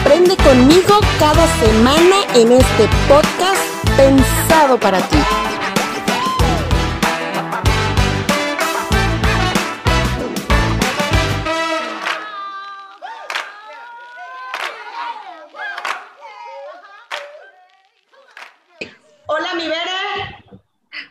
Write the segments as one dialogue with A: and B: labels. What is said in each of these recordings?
A: Aprende conmigo cada semana en este podcast pensado para ti. Hola, mi Bere.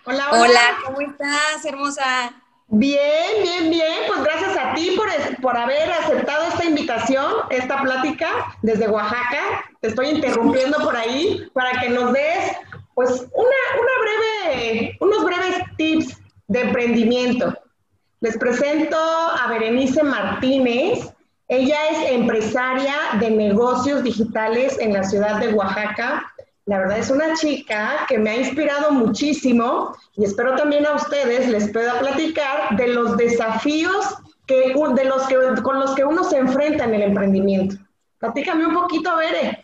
B: Hola, hola. Hola, ¿cómo estás, hermosa?
A: Bien, bien, bien. Pues gracias a ti por, por haber aceptado esta invitación, esta plática desde Oaxaca. Te estoy interrumpiendo por ahí para que nos des, pues, una, una breve, unos breves tips de emprendimiento. Les presento a Berenice Martínez. Ella es empresaria de negocios digitales en la ciudad de Oaxaca. La verdad es una chica que me ha inspirado muchísimo y espero también a ustedes les pueda platicar de los desafíos que, de los que, con los que uno se enfrenta en el emprendimiento. Platícame un poquito, Bere,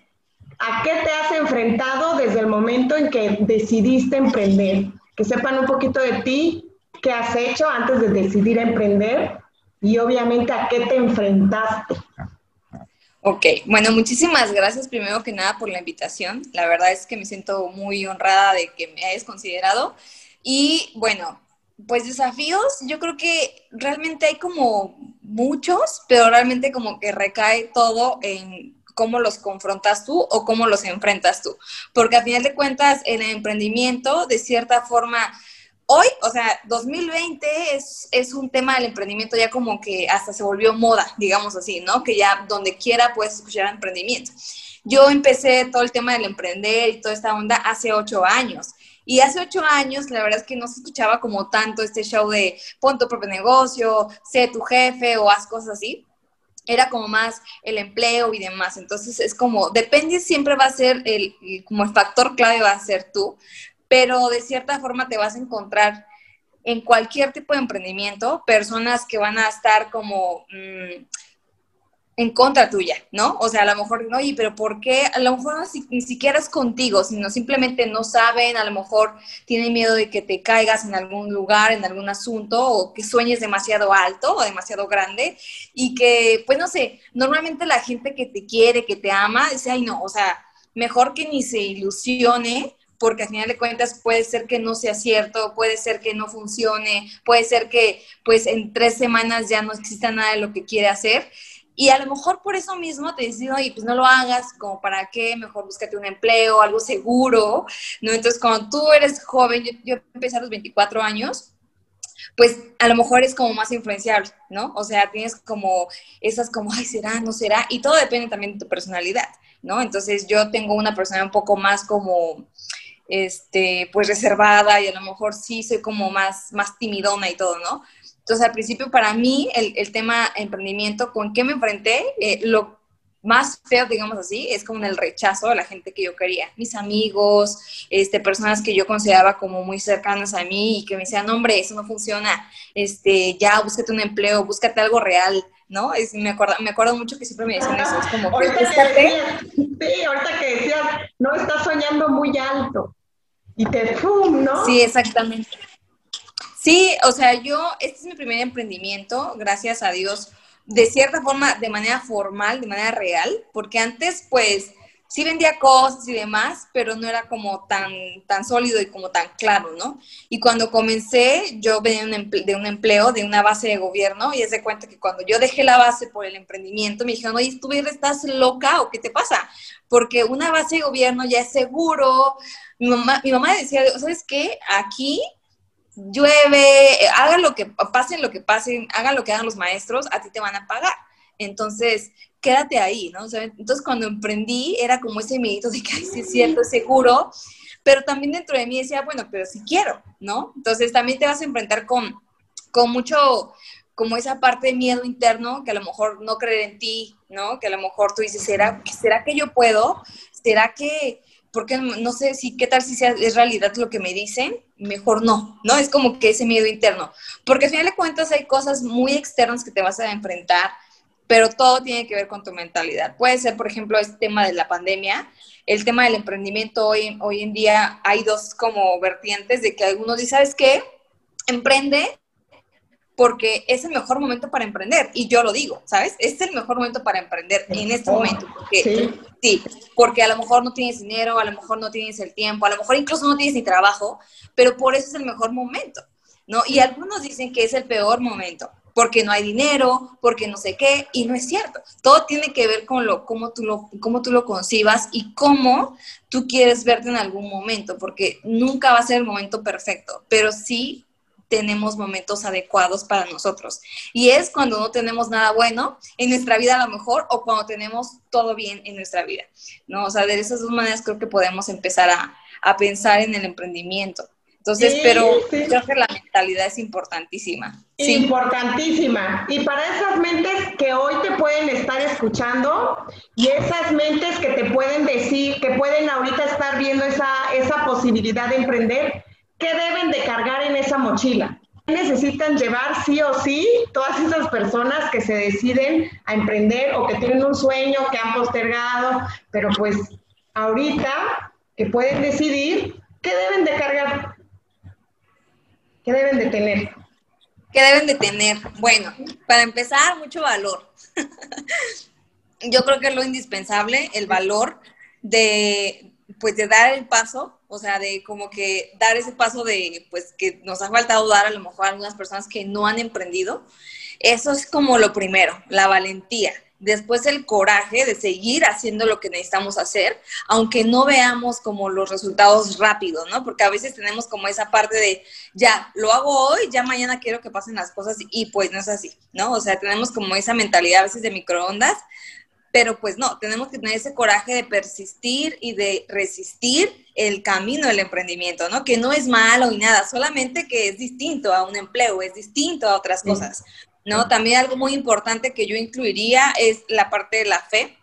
A: ¿a qué te has enfrentado desde el momento en que decidiste emprender? Que sepan un poquito de ti, qué has hecho antes de decidir emprender y obviamente a qué te enfrentaste.
B: Ok, bueno, muchísimas gracias primero que nada por la invitación. La verdad es que me siento muy honrada de que me hayas considerado. Y bueno, pues desafíos, yo creo que realmente hay como muchos, pero realmente como que recae todo en cómo los confrontas tú o cómo los enfrentas tú. Porque a final de cuentas, el emprendimiento, de cierta forma, hoy, o sea, 2020 es, es, un tema del emprendimiento ya como que hasta se volvió moda, digamos así, ¿no? Que ya donde quiera puedes escuchar emprendimiento. Yo empecé todo el tema del emprender y toda esta onda hace ocho años. Y hace ocho años, la verdad es que no se escuchaba como tanto este show de pon tu propio negocio, sé tu jefe o haz cosas así. Era como más el empleo y demás. Entonces es como, depende, siempre va a ser el, como el factor clave va a ser tú pero de cierta forma te vas a encontrar en cualquier tipo de emprendimiento personas que van a estar como mm, en contra tuya, ¿no? O sea, a lo mejor, oye, pero ¿por qué? A lo mejor ni siquiera es contigo, sino simplemente no saben, a lo mejor tienen miedo de que te caigas en algún lugar, en algún asunto, o que sueñes demasiado alto o demasiado grande, y que, pues no sé, normalmente la gente que te quiere, que te ama, dice, ay, no, o sea, mejor que ni se ilusione porque al final de cuentas puede ser que no sea cierto, puede ser que no funcione, puede ser que pues en tres semanas ya no exista nada de lo que quiere hacer. Y a lo mejor por eso mismo te dicen, oye, pues no lo hagas, como para qué, mejor búscate un empleo, algo seguro, ¿no? Entonces, cuando tú eres joven, yo, yo empecé a los 24 años, pues a lo mejor es como más influenciable, ¿no? O sea, tienes como esas como, ay, será, no será, y todo depende también de tu personalidad, ¿no? Entonces yo tengo una personalidad un poco más como, este, pues reservada y a lo mejor sí soy como más, más timidona y todo, ¿no? Entonces, al principio para mí el, el tema emprendimiento, ¿con qué me enfrenté? Eh, lo más feo, digamos así, es como el rechazo de la gente que yo quería. Mis amigos, este, personas que yo consideraba como muy cercanas a mí y que me decían, hombre, eso no funciona, este, ya búscate un empleo, búscate algo real, ¿no? Es, me, acuerdo, me acuerdo mucho que siempre me decían eso, es como,
A: ahorita que sí, ahorita que decías, no estás soñando muy alto y te. ¿no?
B: Sí, exactamente. Sí, o sea, yo, este es mi primer emprendimiento, gracias a Dios, de cierta forma, de manera formal, de manera real, porque antes, pues, sí vendía cosas y demás, pero no era como tan, tan sólido y como tan claro, ¿no? Y cuando comencé, yo venía de un empleo, de una base de gobierno, y es de cuenta que cuando yo dejé la base por el emprendimiento, me dijeron, oye, ¿tú estás loca o qué te pasa? Porque una base de gobierno ya es seguro. Mi mamá, mi mamá decía, ¿sabes qué? Aquí llueve, hagan lo que pasen lo que pasen, hagan lo que hagan los maestros, a ti te van a pagar. Entonces, quédate ahí, ¿no? entonces, cuando emprendí, era como ese miedo de que, ay, sí es cierto, seguro, pero también dentro de mí decía, bueno, pero si quiero, ¿no? Entonces, también te vas a enfrentar con, con mucho, como esa parte de miedo interno que a lo mejor no creer en ti, ¿no? Que a lo mejor tú dices, ¿será, ¿será que yo puedo? ¿Será que, porque no sé si, qué tal si sea, es realidad lo que me dicen? Mejor no, ¿no? Es como que ese miedo interno. Porque al final de cuentas hay cosas muy externas que te vas a enfrentar, pero todo tiene que ver con tu mentalidad. Puede ser, por ejemplo, este tema de la pandemia, el tema del emprendimiento hoy, hoy en día hay dos como vertientes de que algunos dicen, ¿sabes qué? Emprende porque es el mejor momento para emprender. Y yo lo digo, ¿sabes? Es el mejor momento para emprender en este momento. Porque, sí. porque a lo mejor no tienes dinero, a lo mejor no tienes el tiempo, a lo mejor incluso no tienes ni trabajo, pero por eso es el mejor momento, ¿no? Y algunos dicen que es el peor momento, porque no hay dinero, porque no sé qué, y no es cierto. Todo tiene que ver con lo, cómo, tú lo, cómo tú lo concibas y cómo tú quieres verte en algún momento, porque nunca va a ser el momento perfecto, pero sí tenemos momentos adecuados para nosotros. Y es cuando no tenemos nada bueno en nuestra vida a lo mejor o cuando tenemos todo bien en nuestra vida, ¿no? O sea, de esas dos maneras creo que podemos empezar a, a pensar en el emprendimiento. Entonces, pero creo que la mentalidad es importantísima.
A: Importantísima. Y para esas mentes que hoy te pueden estar escuchando y esas mentes que te pueden decir, que pueden ahorita estar viendo esa, esa posibilidad de emprender, ¿Qué deben de cargar en esa mochila? ¿Qué necesitan llevar sí o sí todas esas personas que se deciden a emprender o que tienen un sueño que han postergado, pero pues ahorita que pueden decidir, ¿qué deben de cargar? ¿Qué deben de tener?
B: ¿Qué deben de tener? Bueno, para empezar, mucho valor. Yo creo que es lo indispensable, el valor de, pues, de dar el paso o sea, de como que dar ese paso de, pues, que nos ha faltado dar a lo mejor a algunas personas que no han emprendido. Eso es como lo primero, la valentía. Después el coraje de seguir haciendo lo que necesitamos hacer, aunque no veamos como los resultados rápidos, ¿no? Porque a veces tenemos como esa parte de, ya, lo hago hoy, ya mañana quiero que pasen las cosas y pues no es así, ¿no? O sea, tenemos como esa mentalidad a veces de microondas, pero pues no, tenemos que tener ese coraje de persistir y de resistir el camino del emprendimiento, ¿no? Que no es malo y nada, solamente que es distinto a un empleo, es distinto a otras cosas, ¿no? También algo muy importante que yo incluiría es la parte de la fe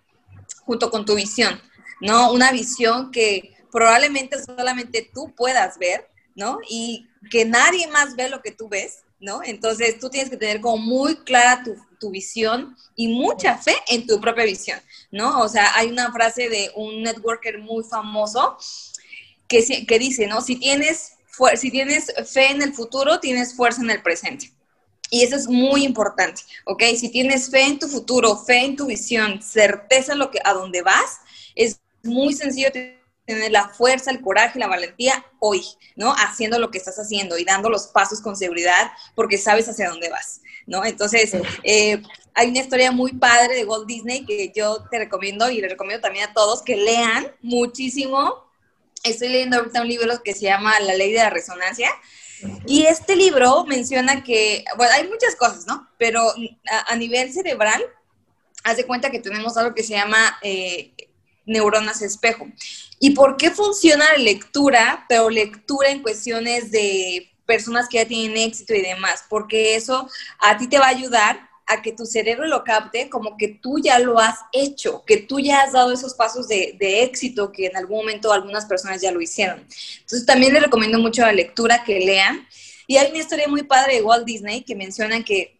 B: junto con tu visión, ¿no? Una visión que probablemente solamente tú puedas ver, ¿no? Y que nadie más ve lo que tú ves, ¿no? Entonces tú tienes que tener como muy clara tu, visión y mucha fe en tu propia visión, ¿no? O sea, hay una frase de un networker muy famoso que, que dice, ¿no? Si tienes, si tienes fe en el futuro, tienes fuerza en el presente. Y eso es muy importante, ¿ok? Si tienes fe en tu futuro, fe en tu visión, certeza en lo que, a dónde vas, es muy sencillo tener la fuerza, el coraje, la valentía hoy, ¿no? Haciendo lo que estás haciendo y dando los pasos con seguridad porque sabes hacia dónde vas, ¿no? Entonces, eh, hay una historia muy padre de Walt Disney que yo te recomiendo y le recomiendo también a todos que lean muchísimo. Estoy leyendo ahorita un libro que se llama La ley de la resonancia. Y este libro menciona que, bueno, hay muchas cosas, ¿no? Pero a, nivel cerebral, haz de cuenta que tenemos algo que se llama eh, neuronas espejo. ¿Y por qué funciona la lectura, pero lectura en cuestiones de personas que ya tienen éxito y demás? Porque eso a ti te va a ayudar a que tu cerebro lo capte como que tú ya lo has hecho, que tú ya has dado esos pasos de, éxito que en algún momento algunas personas ya lo hicieron. Entonces también les recomiendo mucho la lectura, que lean. Y hay una historia muy padre de Walt Disney que menciona que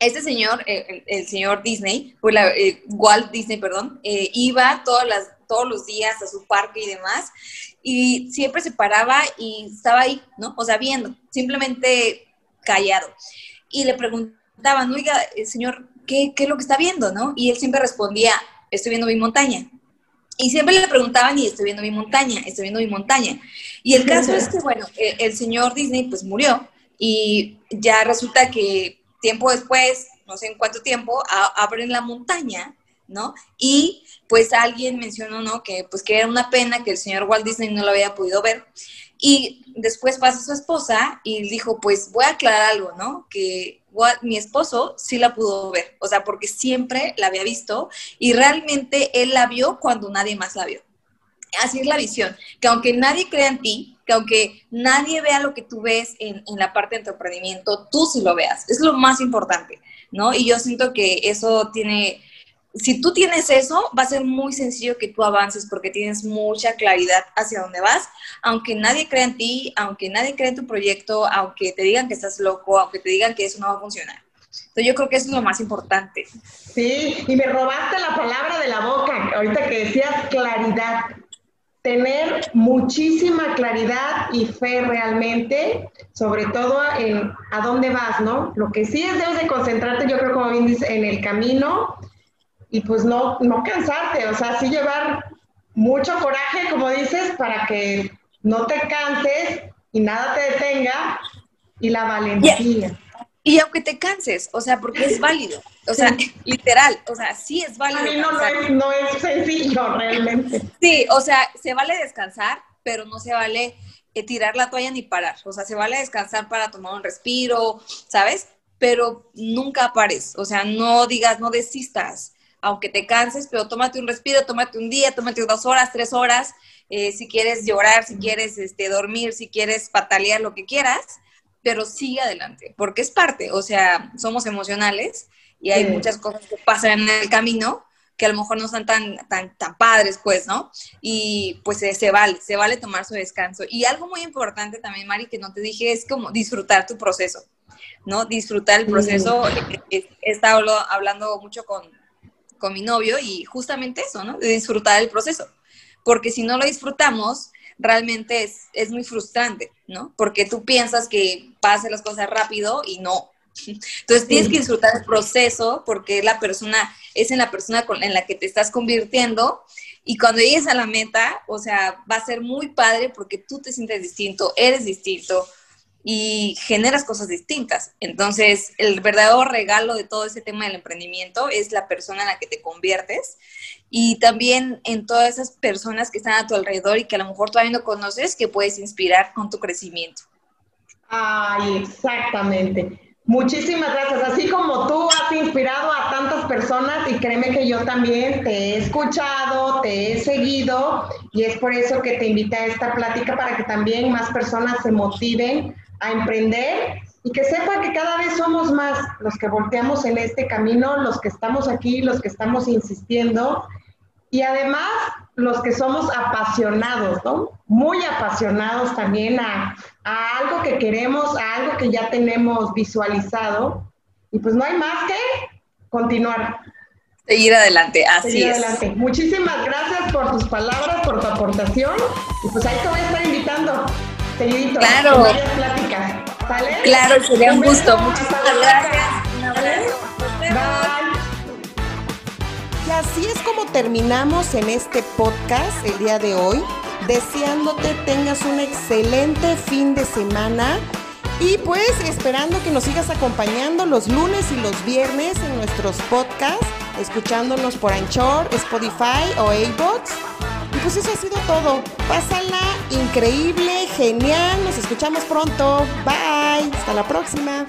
B: este señor, el, señor Disney, pues eh, Walt Disney, perdón, eh, iba todas las, todos los días a su parque y demás, y siempre se paraba y estaba ahí, ¿no? O sea, viendo, simplemente callado. Y le preguntaban, oiga, eh, señor, ¿qué, ¿qué es lo que está viendo, no? Y él siempre respondía, estoy viendo mi montaña. Y siempre le preguntaban, y estoy viendo mi montaña, estoy viendo mi montaña. Y el caso es que, bueno, el, el señor Disney pues murió y ya resulta que tiempo después, no sé en cuánto tiempo, abren la montaña, ¿no? Y pues alguien mencionó, ¿no? Que pues que era una pena que el señor Walt Disney no lo había podido ver. Y después pasa su esposa y dijo, pues voy a aclarar algo, ¿no? Que mi esposo sí la pudo ver, o sea, porque siempre la había visto y realmente él la vio cuando nadie más la vio. Así es la visión, que aunque nadie crea en ti, que aunque nadie vea lo que tú ves en, en, la parte de tu emprendimiento, tú sí lo veas. Es lo más importante, ¿no? Y yo siento que eso tiene, si tú tienes eso, va a ser muy sencillo que tú avances porque tienes mucha claridad hacia dónde vas, aunque nadie crea en ti, aunque nadie crea en tu proyecto, aunque te digan que estás loco, aunque te digan que eso no va a funcionar. Entonces yo creo que eso es lo más importante.
A: Sí, y me robaste la palabra de la boca, ahorita que decías claridad. Tener muchísima claridad y fe realmente, sobre todo en a dónde vas, ¿no? Lo que sí es debes de concentrarte, yo creo como bien dices, en el camino y pues no, no cansarte, o sea, sí llevar mucho coraje, como dices, para que no te canses y nada te detenga y la valentía.
B: Y aunque te canses, o sea, porque es válido, o sea, literal, o sea, sí es válido. A
A: mí no, es, no es sencillo realmente.
B: Sí, o sea, se vale descansar, pero no se vale eh, tirar la toalla ni parar, o sea, se vale descansar para tomar un respiro, ¿sabes? Pero nunca pares, o sea, no digas, no desistas, aunque te canses, pero tómate un respiro, tómate un día, tómate dos horas, tres horas, eh, si quieres llorar, si quieres este, dormir, si quieres patalear, lo que quieras, pero sigue adelante, porque es parte, o sea, somos emocionales y hay muchas cosas que pasan en el camino que a lo mejor no son tan, tan, tan padres, pues, ¿no? Y pues se, vale, se vale tomar su descanso. Y algo muy importante también, Mari, que no te dije, es como disfrutar tu proceso, ¿no? Disfrutar el proceso. He, estado hablando mucho con, con mi novio y justamente eso, ¿no? De disfrutar el proceso. Porque si no lo disfrutamos, realmente es, es muy frustrante, ¿no? Porque tú piensas que pasen las cosas rápido y no. Entonces tienes que disfrutar el proceso porque la persona, es en la persona con, en la que te estás convirtiendo y cuando llegues a la meta, o sea, va a ser muy padre porque tú te sientes distinto, eres distinto, y generas cosas distintas. Entonces, el verdadero regalo de todo ese tema del emprendimiento es la persona en la que te conviertes y también en todas esas personas que están a tu alrededor y que a lo mejor todavía no conoces, que puedes inspirar con tu crecimiento.
A: Ay, exactamente. Muchísimas gracias. Así como tú has inspirado a tantas personas y créeme que yo también te he escuchado, te he seguido y es por eso que te invité a esta plática para que también más personas se motiven a emprender y que sepa que cada vez somos más los que volteamos en este camino, los que estamos aquí, los que estamos insistiendo y además los que somos apasionados, ¿no? Muy apasionados también a, a algo que queremos, a algo que ya tenemos visualizado. Y pues no hay más que continuar.
B: Seguir adelante, así
A: Seguir adelante. Muchísimas gracias por tus palabras, por tu aportación. Y pues ahí te voy a estar invitando seguidito.
B: Claro.
A: varias pláticas. ¿Sale?
B: Claro, sería un gusto. Muchísimas gracias. Un abrazo. Bye.
C: Y así es como terminamos en este podcast el día de hoy. Deseándote tengas un excelente fin de semana. Y pues esperando que nos sigas acompañando los lunes y los viernes en nuestros podcasts, escuchándonos por Anchor, Spotify o iBox. Pues eso ha sido todo. Pásala increíble, genial. Nos escuchamos pronto. Bye. Hasta la próxima.